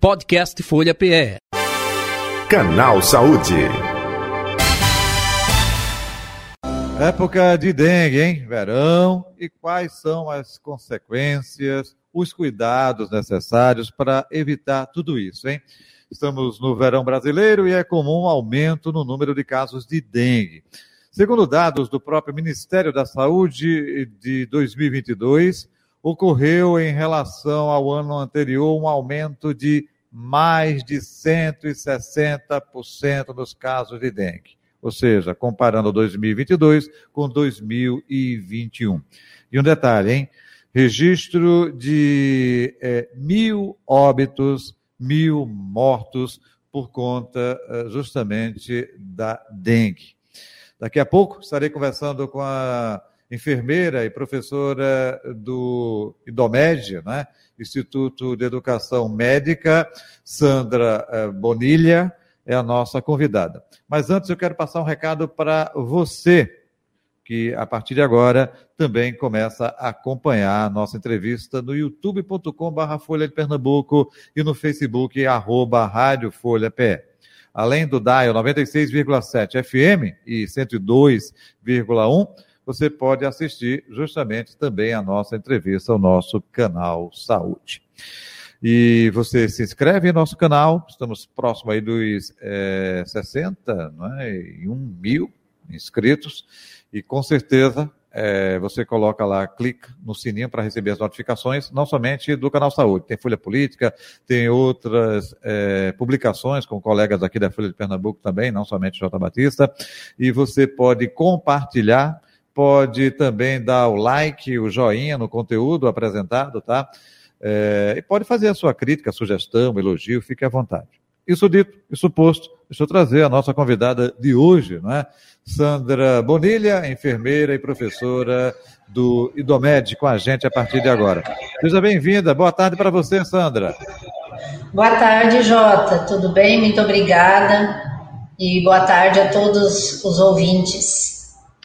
Podcast Folha PE. Canal Saúde. Época de dengue, hein? Verão. E quais são as consequências, os cuidados necessários para evitar tudo isso, hein? Estamos no verão brasileiro e é comum aumento no número de casos de dengue. Segundo dados do próprio Ministério da Saúde de 2022, ocorreu em relação ao ano anterior um aumento de mais de 160% dos casos de dengue. Ou seja, comparando 2022 com 2021. E um detalhe, hein? Registro de é, mil óbitos, mil mortos por conta eh, justamente da dengue. Daqui a pouco estarei conversando com a enfermeira e professora do IDOMED, né? Instituto de Educação Médica, Sandra eh, Bonilha, é a nossa convidada. Mas antes eu quero passar um recado para você, que a partir de agora também começa a acompanhar a nossa entrevista no youtube.com.br Folha de Pernambuco e no Facebook, arroba Rádio Folha PE além do dial 96,7 FM e 102,1, você pode assistir justamente também a nossa entrevista ao nosso canal Saúde. E você se inscreve em nosso canal, estamos próximo aí dos é, 60, não é? E um mil inscritos, e com certeza é, você coloca lá, clica no sininho para receber as notificações, não somente do Canal Saúde, tem Folha Política, tem outras é, publicações com colegas aqui da Folha de Pernambuco também, não somente J. Batista, e você pode compartilhar, pode também dar o like, o joinha no conteúdo apresentado, tá? É, e pode fazer a sua crítica, sugestão, elogio, fique à vontade. Isso dito, isso posto, deixa eu trazer a nossa convidada de hoje, não é? Sandra Bonilha, enfermeira e professora do IDOMED, com a gente a partir de agora. Seja bem-vinda. Boa tarde para você, Sandra. Boa tarde, Jota. Tudo bem? Muito obrigada. E boa tarde a todos os ouvintes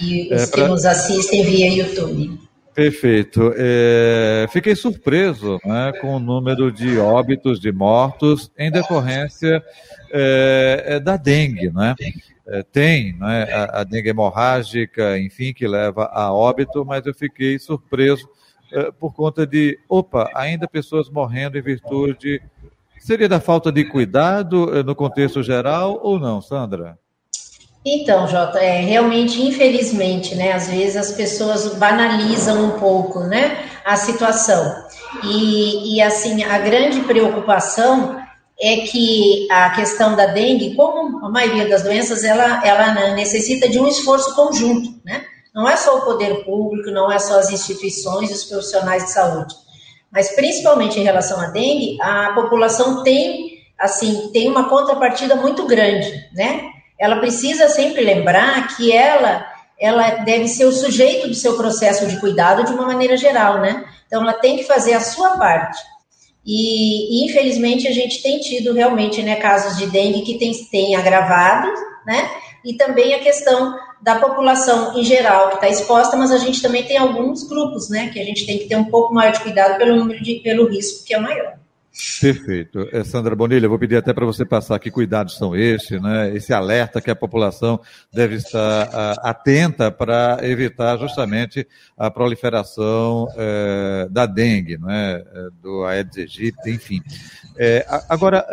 e os é pra... que nos assistem via YouTube. Perfeito. É, fiquei surpreso né, com o número de óbitos, de mortos, em decorrência é, é da dengue. Né? É, tem né, a, a, dengue hemorrágica, enfim, que leva a óbito, mas eu fiquei surpreso é, por conta de, opa, ainda pessoas morrendo em virtude. Seria da falta de cuidado é, no contexto geral ou não, Sandra? Então, Jota, é, realmente, infelizmente, né, às vezes as pessoas banalizam um pouco, né, a situação. E, e, assim, a grande preocupação é que a questão da dengue, como a maioria das doenças, ela, ela necessita de um esforço conjunto, né? Não é só o poder público, não é só as instituições e os profissionais de saúde. Mas, principalmente em relação à dengue, a população tem, assim, tem uma contrapartida muito grande, né? Ela precisa sempre lembrar que ela ela deve ser o sujeito do seu processo de cuidado de uma maneira geral, né? Então ela tem que fazer a sua parte. E, infelizmente a gente tem tido realmente né, casos de dengue que tem, tem agravado, né? E também a questão da população em geral que está exposta, mas a gente também tem alguns grupos, né? Que a gente tem que ter um pouco maior de cuidado pelo número de, pelo risco que é maior. Perfeito. É, Sandra Bonilha, vou pedir até para você passar que cuidados são esses, né? esse alerta que a população deve estar a, atenta para evitar justamente a proliferação é, da dengue, né? do Aedes aegypti, enfim. É, agora,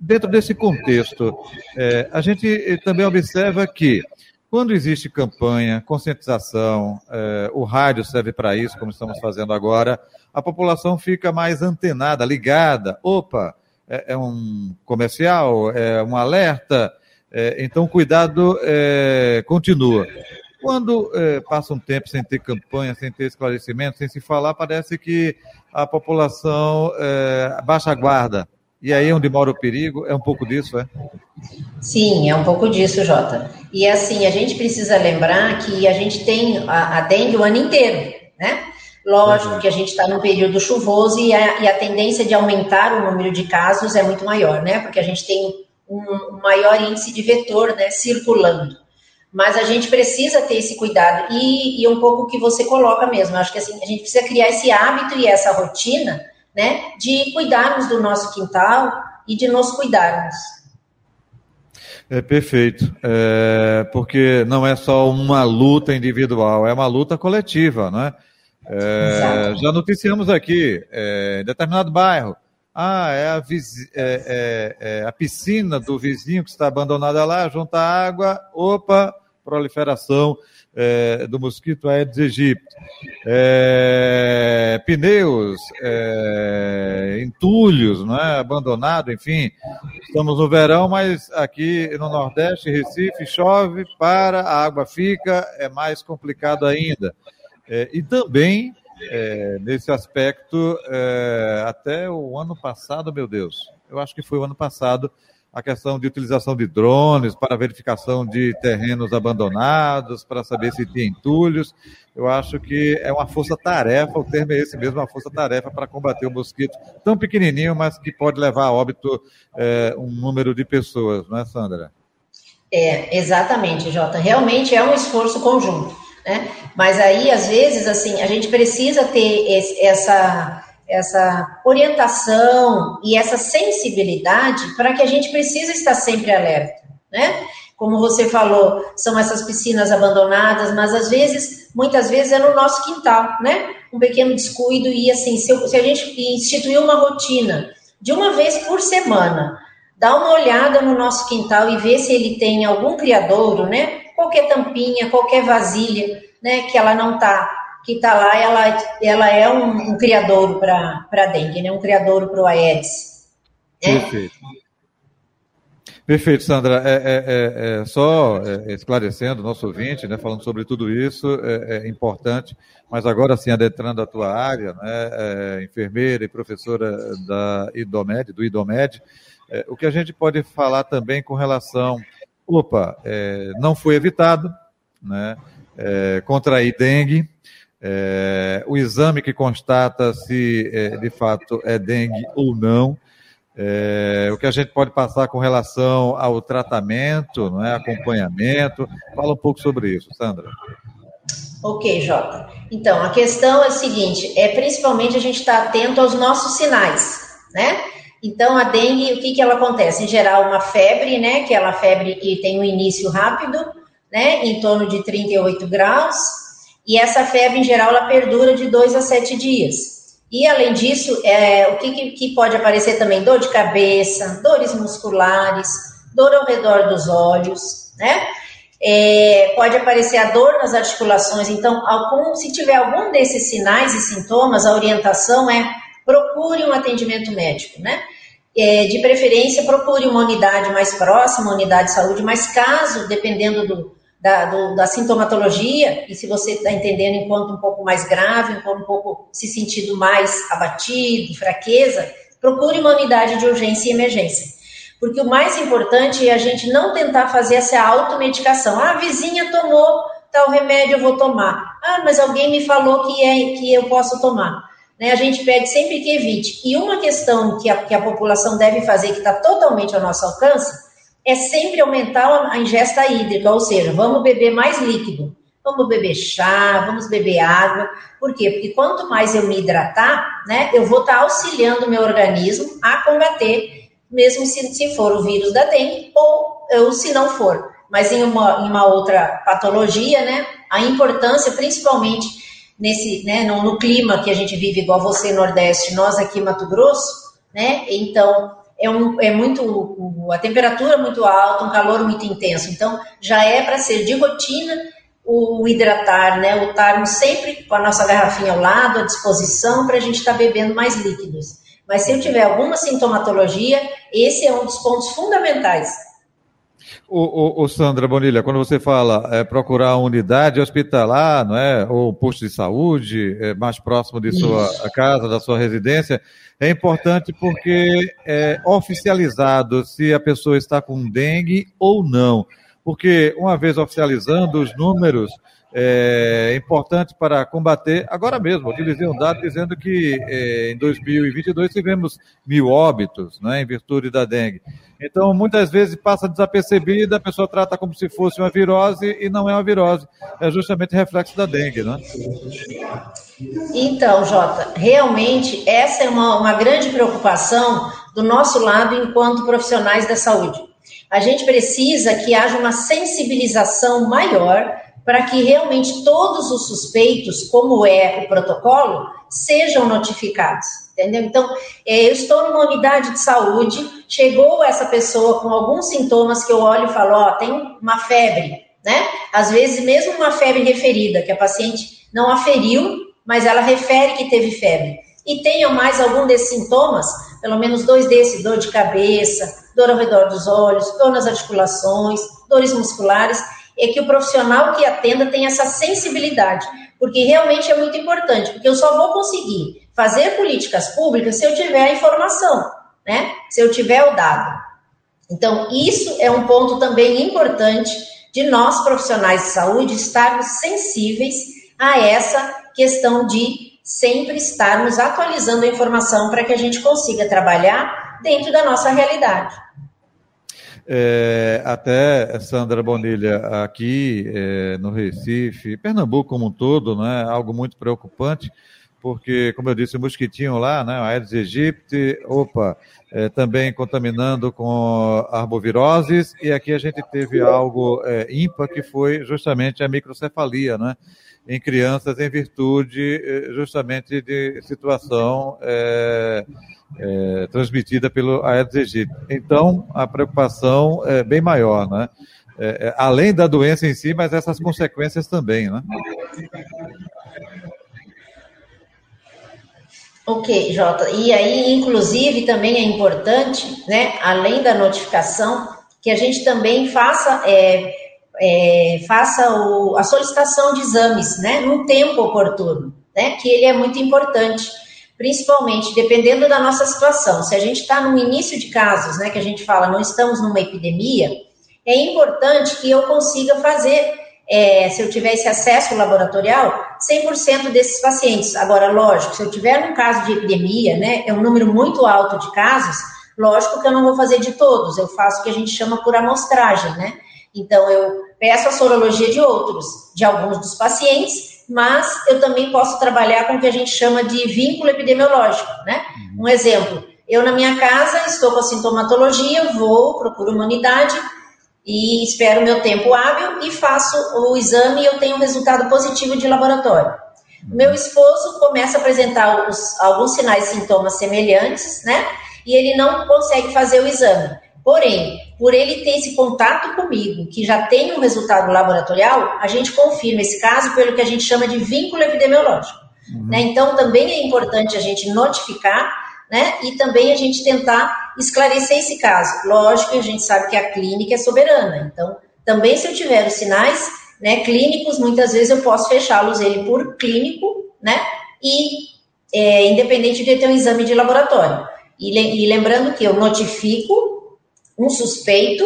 dentro desse contexto, é, a gente também observa que quando existe campanha, conscientização, é, o rádio serve para isso, como estamos fazendo agora, a população fica mais antenada, ligada. Opa, é, é um comercial, é um alerta, é, então cuidado é, continua. Quando é, passa um tempo sem ter campanha, sem ter esclarecimento, sem se falar, parece que a população é, baixa a guarda. E aí, onde mora o perigo, é um pouco disso, é? Sim, é um pouco disso, Jota. E assim, a gente precisa lembrar que a gente tem a, a dengue o ano inteiro, né? Lógico que a gente está num período chuvoso e a, e a, tendência de aumentar o número de casos é muito maior, né? Porque a gente tem um, maior índice de vetor né, circulando. Mas a gente precisa ter esse cuidado e, e um pouco o que você coloca mesmo. Acho que assim, a gente precisa criar esse hábito e essa rotina, né? De cuidarmos do nosso quintal, e de nos cuidarmos. É perfeito, é, porque não é só uma luta individual, é uma luta coletiva, né? É, já noticiamos aqui, é, em determinado bairro, ah, é a, é, é, é a, piscina do vizinho que está abandonada lá, junta água, opa, proliferação é, do mosquito Aedes aegypti. É, pneus, é, entulhos, não é? abandonado, enfim. Estamos no verão, mas aqui no Nordeste, Recife, chove, para, a água fica, é mais complicado ainda. É, e também, é, nesse aspecto, é, até o ano passado, meu Deus, eu acho que foi o ano passado, a questão de utilização de drones para verificação de terrenos abandonados, para saber se tem entulhos. Eu acho que é uma força-tarefa, o termo é esse mesmo, uma força-tarefa para combater o mosquito tão pequenininho, mas que pode levar a óbito é, um número de pessoas, não é, Sandra? É, exatamente, Jota. Realmente é um esforço conjunto, né? Mas aí, às vezes, assim, a gente precisa ter esse, essa essa orientação e essa sensibilidade para que a gente precisa estar sempre alerta, né? Como você falou, são essas piscinas abandonadas, mas às vezes, muitas vezes é no nosso quintal, né? Um pequeno descuido e assim, se, se a gente instituir uma rotina de uma vez por semana, dá uma olhada no nosso quintal e ver se ele tem algum criadouro, né? Qualquer tampinha, qualquer vasilha, né? Que ela não está que está lá, ela, ela é um, um criador para a dengue, né? um criador para o Aedes. Né? Perfeito. Perfeito, Sandra. É, é, é, é só é, esclarecendo o nosso ouvinte, né, falando sobre tudo isso, é, é importante, mas agora sim, adentrando a tua área, né, enfermeira e professora da IDOMED, do IDOMED, o que a gente pode falar também com relação, opa, não foi evitado, né, contrair dengue, é, o exame que constata se é, de fato é dengue ou não, é, o que a gente pode passar com relação ao tratamento, não é, acompanhamento. Fala um pouco sobre isso, Sandra. Ok, Jota. Então, a questão é a seguinte: é principalmente a gente estar tá atento aos nossos sinais, né? Então, a dengue, o que, que ela acontece? Em geral, uma febre, né? Que é uma febre que tem um início rápido, né? Em torno de 38 graus, e essa febre, em geral, ela perdura de dois a sete dias. E, além disso, é, o que, que pode aparecer também? Dor de cabeça, dores musculares, dor ao redor dos olhos, né? É, pode aparecer a dor nas articulações. Então, algum, se tiver algum desses sinais e sintomas, a orientação é procure um atendimento médico, né? É, de preferência, procure uma unidade mais próxima, uma unidade de saúde, mas caso, dependendo do, da, do, da sintomatologia, e se você está entendendo enquanto um pouco mais grave, enquanto um pouco se sentindo mais abatido, fraqueza, procure uma unidade de urgência e emergência. Porque o mais importante é a gente não tentar fazer essa automedicação. Ah, a vizinha tomou tal remédio, eu vou tomar. Ah, mas alguém me falou que, é, que eu posso tomar. Né, a gente pede sempre que evite. E uma questão que a, que a população deve fazer, que está totalmente ao nosso alcance, é sempre aumentar a ingesta hídrica, ou seja, vamos beber mais líquido, vamos beber chá, vamos beber água. Por quê? Porque quanto mais eu me hidratar, né, eu vou estar auxiliando o meu organismo a combater, mesmo se, se for o vírus da dengue ou, ou se não for. Mas em uma, em uma outra patologia, né, a importância, principalmente nesse, né, no, no clima que a gente vive, igual você, Nordeste, nós aqui Mato Grosso, né, então é, um, é muito a temperatura é muito alta, um calor muito intenso. Então já é para ser de rotina o hidratar, né? O estarmos sempre com a nossa garrafinha ao lado, à disposição, para a gente estar tá bebendo mais líquidos. Mas se eu tiver alguma sintomatologia, esse é um dos pontos fundamentais. O, o, o Sandra Bonilha, quando você fala é, procurar uma unidade hospitalar, não é, ou posto de saúde é, mais próximo de sua Isso. casa, da sua residência, é importante porque é oficializado se a pessoa está com dengue ou não. Porque uma vez oficializando os números, é importante para combater. Agora mesmo, utilizei um dado dizendo que é, em 2022 tivemos mil óbitos né, em virtude da dengue. Então, muitas vezes passa desapercebida, a pessoa trata como se fosse uma virose e não é uma virose. É justamente reflexo da dengue, né? Então, Jota, realmente essa é uma, uma grande preocupação do nosso lado enquanto profissionais da saúde. A gente precisa que haja uma sensibilização maior para que realmente todos os suspeitos, como é o protocolo, sejam notificados. Entendeu? Então, é, eu estou numa unidade de saúde, chegou essa pessoa com alguns sintomas que eu olho e falo, ó, tem uma febre, né? Às vezes, mesmo uma febre referida, que a paciente não aferiu, mas ela refere que teve febre. E tenha mais algum desses sintomas, pelo menos dois desses, dor de cabeça, dor ao redor dos olhos, dor nas articulações, dores musculares, é que o profissional que atenda tenha essa sensibilidade, porque realmente é muito importante, porque eu só vou conseguir fazer políticas públicas se eu tiver a informação, né? Se eu tiver o dado. Então, isso é um ponto também importante de nós profissionais de saúde estarmos sensíveis a essa questão de sempre estarmos atualizando a informação para que a gente consiga trabalhar dentro da nossa realidade. É, até, Sandra Bonilha, aqui é, no Recife, Pernambuco como um todo, né, algo muito preocupante, porque, como eu disse, o mosquitinho lá, né, Aedes aegypti, opa, é, também contaminando com arboviroses, e aqui a gente teve algo é, ímpar, que foi justamente a microcefalia, né, em crianças em virtude é, justamente de situação é, é, transmitida pelo Aedes aegypti. Então, a preocupação é bem maior, né? É, é, além da doença em si, mas essas consequências também, né? Ok, Jota. E aí, inclusive, também é importante, né, além da notificação, que a gente também faça, é, é, faça o, a solicitação de exames, né, no tempo oportuno, né, que ele é muito importante principalmente dependendo da nossa situação. Se a gente está no início de casos, né, que a gente fala, não estamos numa epidemia, é importante que eu consiga fazer, é, se eu tiver esse acesso laboratorial, 100% desses pacientes. Agora, lógico, se eu tiver um caso de epidemia, né, é um número muito alto de casos, lógico que eu não vou fazer de todos, eu faço o que a gente chama por amostragem, né? Então, eu peço a sorologia de outros, de alguns dos pacientes, mas eu também posso trabalhar com o que a gente chama de vínculo epidemiológico, né? Uhum. Um exemplo, eu na minha casa estou com a sintomatologia, vou, procuro uma unidade e espero meu tempo hábil e faço o exame e eu tenho um resultado positivo de laboratório. Uhum. Meu esposo começa a apresentar os, alguns sinais e sintomas semelhantes, né? E ele não consegue fazer o exame. Porém, por ele ter esse contato comigo, que já tem um resultado laboratorial, a gente confirma esse caso pelo que a gente chama de vínculo epidemiológico. Uhum. Né? Então, também é importante a gente notificar né? e também a gente tentar esclarecer esse caso. Lógico que a gente sabe que a clínica é soberana, então, também se eu tiver os sinais né, clínicos, muitas vezes eu posso fechá-los ele por clínico, né? E é, independente de ter um exame de laboratório. E, e lembrando que eu notifico um suspeito,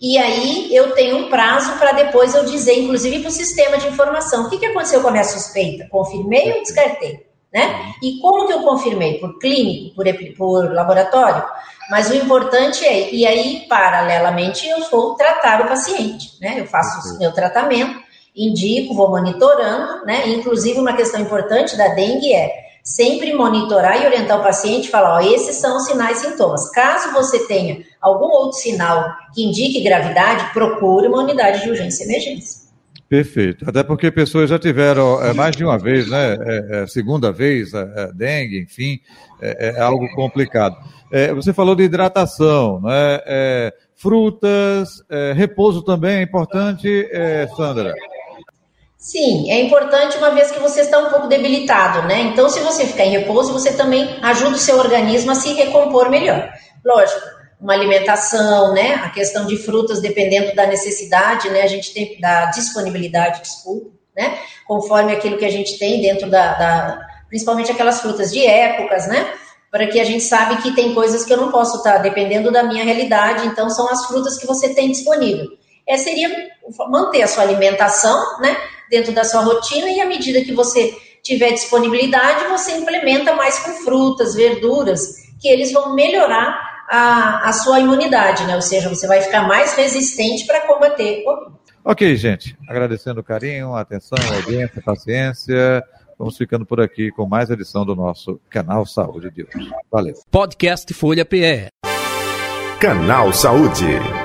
e aí eu tenho um prazo para depois eu dizer, inclusive para o sistema de informação, o que, que aconteceu com a minha suspeita? Confirmei ou descartei? Né? E como que eu confirmei? Por clínico, por, por laboratório? Mas o importante é, e aí, paralelamente, eu vou tratar o paciente, né? Eu faço o meu tratamento, indico, vou monitorando, né? Inclusive, uma questão importante da dengue é sempre monitorar e orientar o paciente, falar, ó, esses são os sinais e sintomas. Caso você tenha algum outro sinal que indique gravidade, procure uma unidade de urgência e emergência. Perfeito. Até porque pessoas já tiveram é, mais de uma vez, né? É, é, segunda vez, é, é, dengue, enfim, é, é algo complicado. você falou de hidratação, né? frutas, repouso também é importante, Sandra. Sim, é importante uma vez que você está um pouco debilitado, né? Então, se você ficar em repouso, você também ajuda o seu organismo a se recompor melhor. Lógico, uma alimentação, né? A questão de frutas, dependendo da necessidade, né? A gente tem da disponibilidade, desculpa, né? Conforme aquilo que a gente tem dentro da, da principalmente aquelas frutas de épocas, né? Para que a gente sabe que tem coisas que eu não posso estar dependendo da minha realidade, então são as frutas que você tem disponível. É, seria manter a sua alimentação, né? dentro da sua rotina e à medida que você tiver disponibilidade, você implementa mais com frutas, verduras, que eles vão melhorar a, a sua imunidade, né? Ou seja, você vai ficar mais resistente para combater Ok, gente. Agradecendo o carinho, a atenção, a audiência, a paciência. Vamos ficando por aqui com mais edição do nosso Canal Saúde de hoje. Valeu. Podcast Folha PE. Canal Saúde.